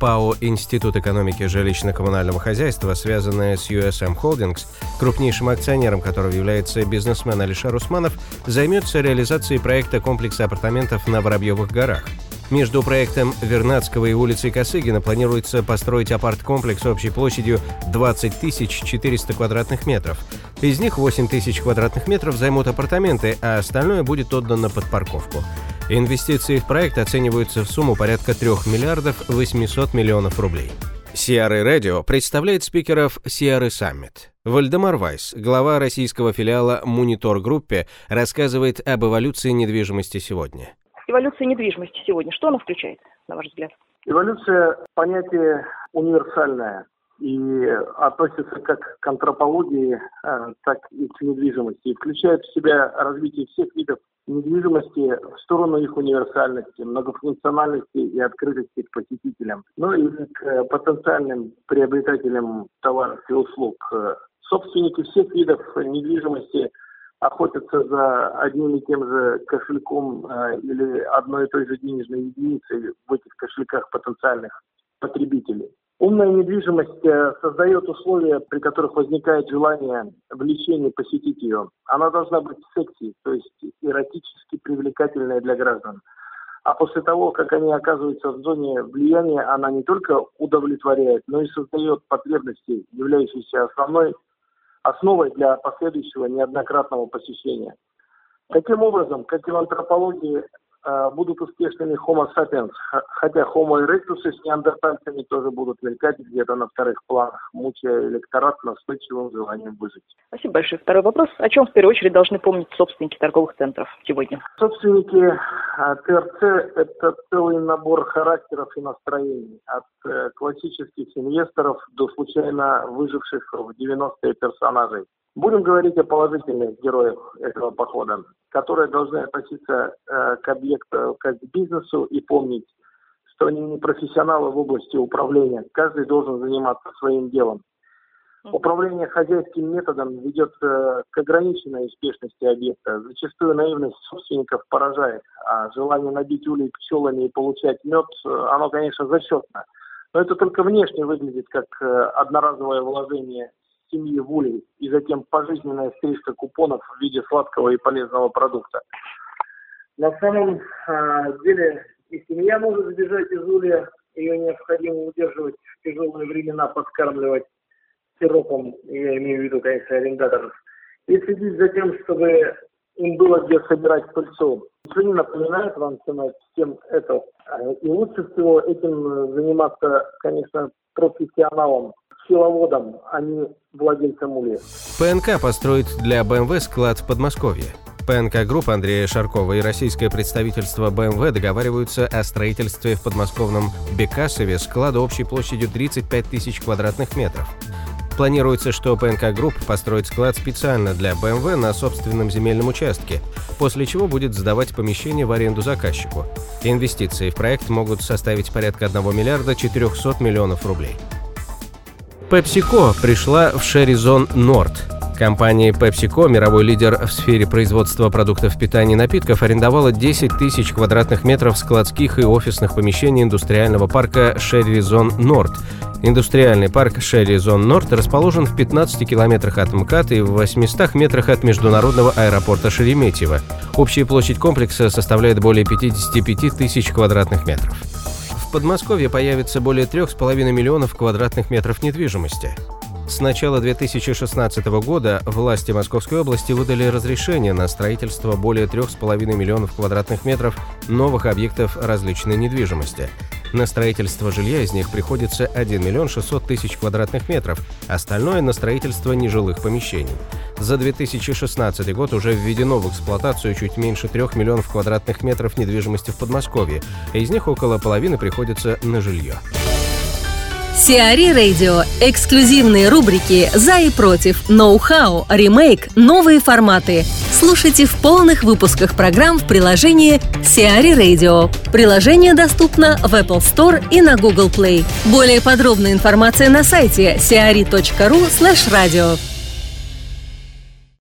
ПАО «Институт экономики жилищно-коммунального хозяйства», связанная с USM Holdings, крупнейшим акционером которого является бизнесмен Алишер Усманов, займется реализацией проекта комплекса апартаментов на Воробьевых горах. Между проектом Вернадского и улицей Косыгина планируется построить апарт-комплекс общей площадью 20 400 квадратных метров. Из них 8 тысяч квадратных метров займут апартаменты, а остальное будет отдано под парковку. Инвестиции в проект оцениваются в сумму порядка 3 миллиардов 800 миллионов рублей. CRE Radio представляет спикеров CRE Summit. Вальдемар Вайс, глава российского филиала Monitor Gruppe, рассказывает об эволюции недвижимости сегодня. Эволюция недвижимости сегодня, что она включает, на ваш взгляд? Эволюция – понятие универсальное и относится как к антропологии, э, так и к недвижимости. И включает в себя развитие всех видов недвижимости в сторону их универсальности, многофункциональности и открытости к посетителям, ну и к потенциальным приобретателям товаров и услуг. Собственники всех видов недвижимости охотятся за одним и тем же кошельком э, или одной и той же денежной единицей в этих кошельках потенциальных потребителей. Умная недвижимость э, создает условия, при которых возникает желание влечения посетить ее. Она должна быть секси, то есть эротически привлекательная для граждан. А после того, как они оказываются в зоне влияния, она не только удовлетворяет, но и создает потребности, являющиеся основной основой для последующего неоднократного посещения. Таким образом, как и в антропологии, будут успешными Homo sapiens, хотя Homo erectus с неандертальцами тоже будут мелькать где-то на вторых планах, мучая электорат настойчивым желанием выжить. Спасибо большое. Второй вопрос. О чем в первую очередь должны помнить собственники торговых центров сегодня? Собственники э, ТРЦ – это целый набор характеров и настроений. От э, классических инвесторов до случайно выживших в 90-е персонажей. Будем говорить о положительных героях этого похода которые должны относиться э, к объекту как к бизнесу и помнить, что они не профессионалы в области управления. Каждый должен заниматься своим делом. Управление хозяйским методом ведет э, к ограниченной успешности объекта. Зачастую наивность собственников поражает, а желание набить улей пчелами и получать мед, э, оно, конечно, зачетно. Но это только внешне выглядит как э, одноразовое вложение семьи в улей и затем пожизненная стрижка купонов в виде сладкого и полезного продукта. На самом а, деле и семья может сбежать из улья, ее необходимо удерживать в тяжелые времена, подкармливать сиропом, я имею в виду, конечно, арендаторов, и следить за тем, чтобы им было где собирать пыльцу. Ничего не напоминает вам всем это. И лучше всего этим заниматься, конечно, профессионалом, пчеловодом, а не владельцем улья. ПНК построит для БМВ склад в Подмосковье. ПНК Групп Андрея Шаркова и российское представительство БМВ договариваются о строительстве в подмосковном Бекасове склада общей площадью 35 тысяч квадратных метров. Планируется, что ПНК Групп построит склад специально для БМВ на собственном земельном участке, после чего будет сдавать помещение в аренду заказчику. Инвестиции в проект могут составить порядка 1 миллиарда 400 миллионов рублей. PepsiCo пришла в Шеризон Норд. Компания PepsiCo, мировой лидер в сфере производства продуктов питания и напитков, арендовала 10 тысяч квадратных метров складских и офисных помещений индустриального парка Шеризон Норд. Индустриальный парк Шеризон Норд расположен в 15 километрах от МКАД и в 800 метрах от международного аэропорта Шереметьево. Общая площадь комплекса составляет более 55 тысяч квадратных метров. В Подмосковье появится более 3,5 миллионов квадратных метров недвижимости. С начала 2016 года власти Московской области выдали разрешение на строительство более 3,5 миллионов квадратных метров новых объектов различной недвижимости. На строительство жилья из них приходится 1 миллион 600 тысяч квадратных метров, остальное на строительство нежилых помещений. За 2016 год уже введено в эксплуатацию чуть меньше 3 миллионов квадратных метров недвижимости в Подмосковье, из них около половины приходится на жилье. Сиари Радио. Эксклюзивные рубрики «За и против», «Ноу-хау», «Ремейк», «Новые форматы». Слушайте в полных выпусках программ в приложении Сиари Radio. Приложение доступно в Apple Store и на Google Play. Более подробная информация на сайте siari.ru radio.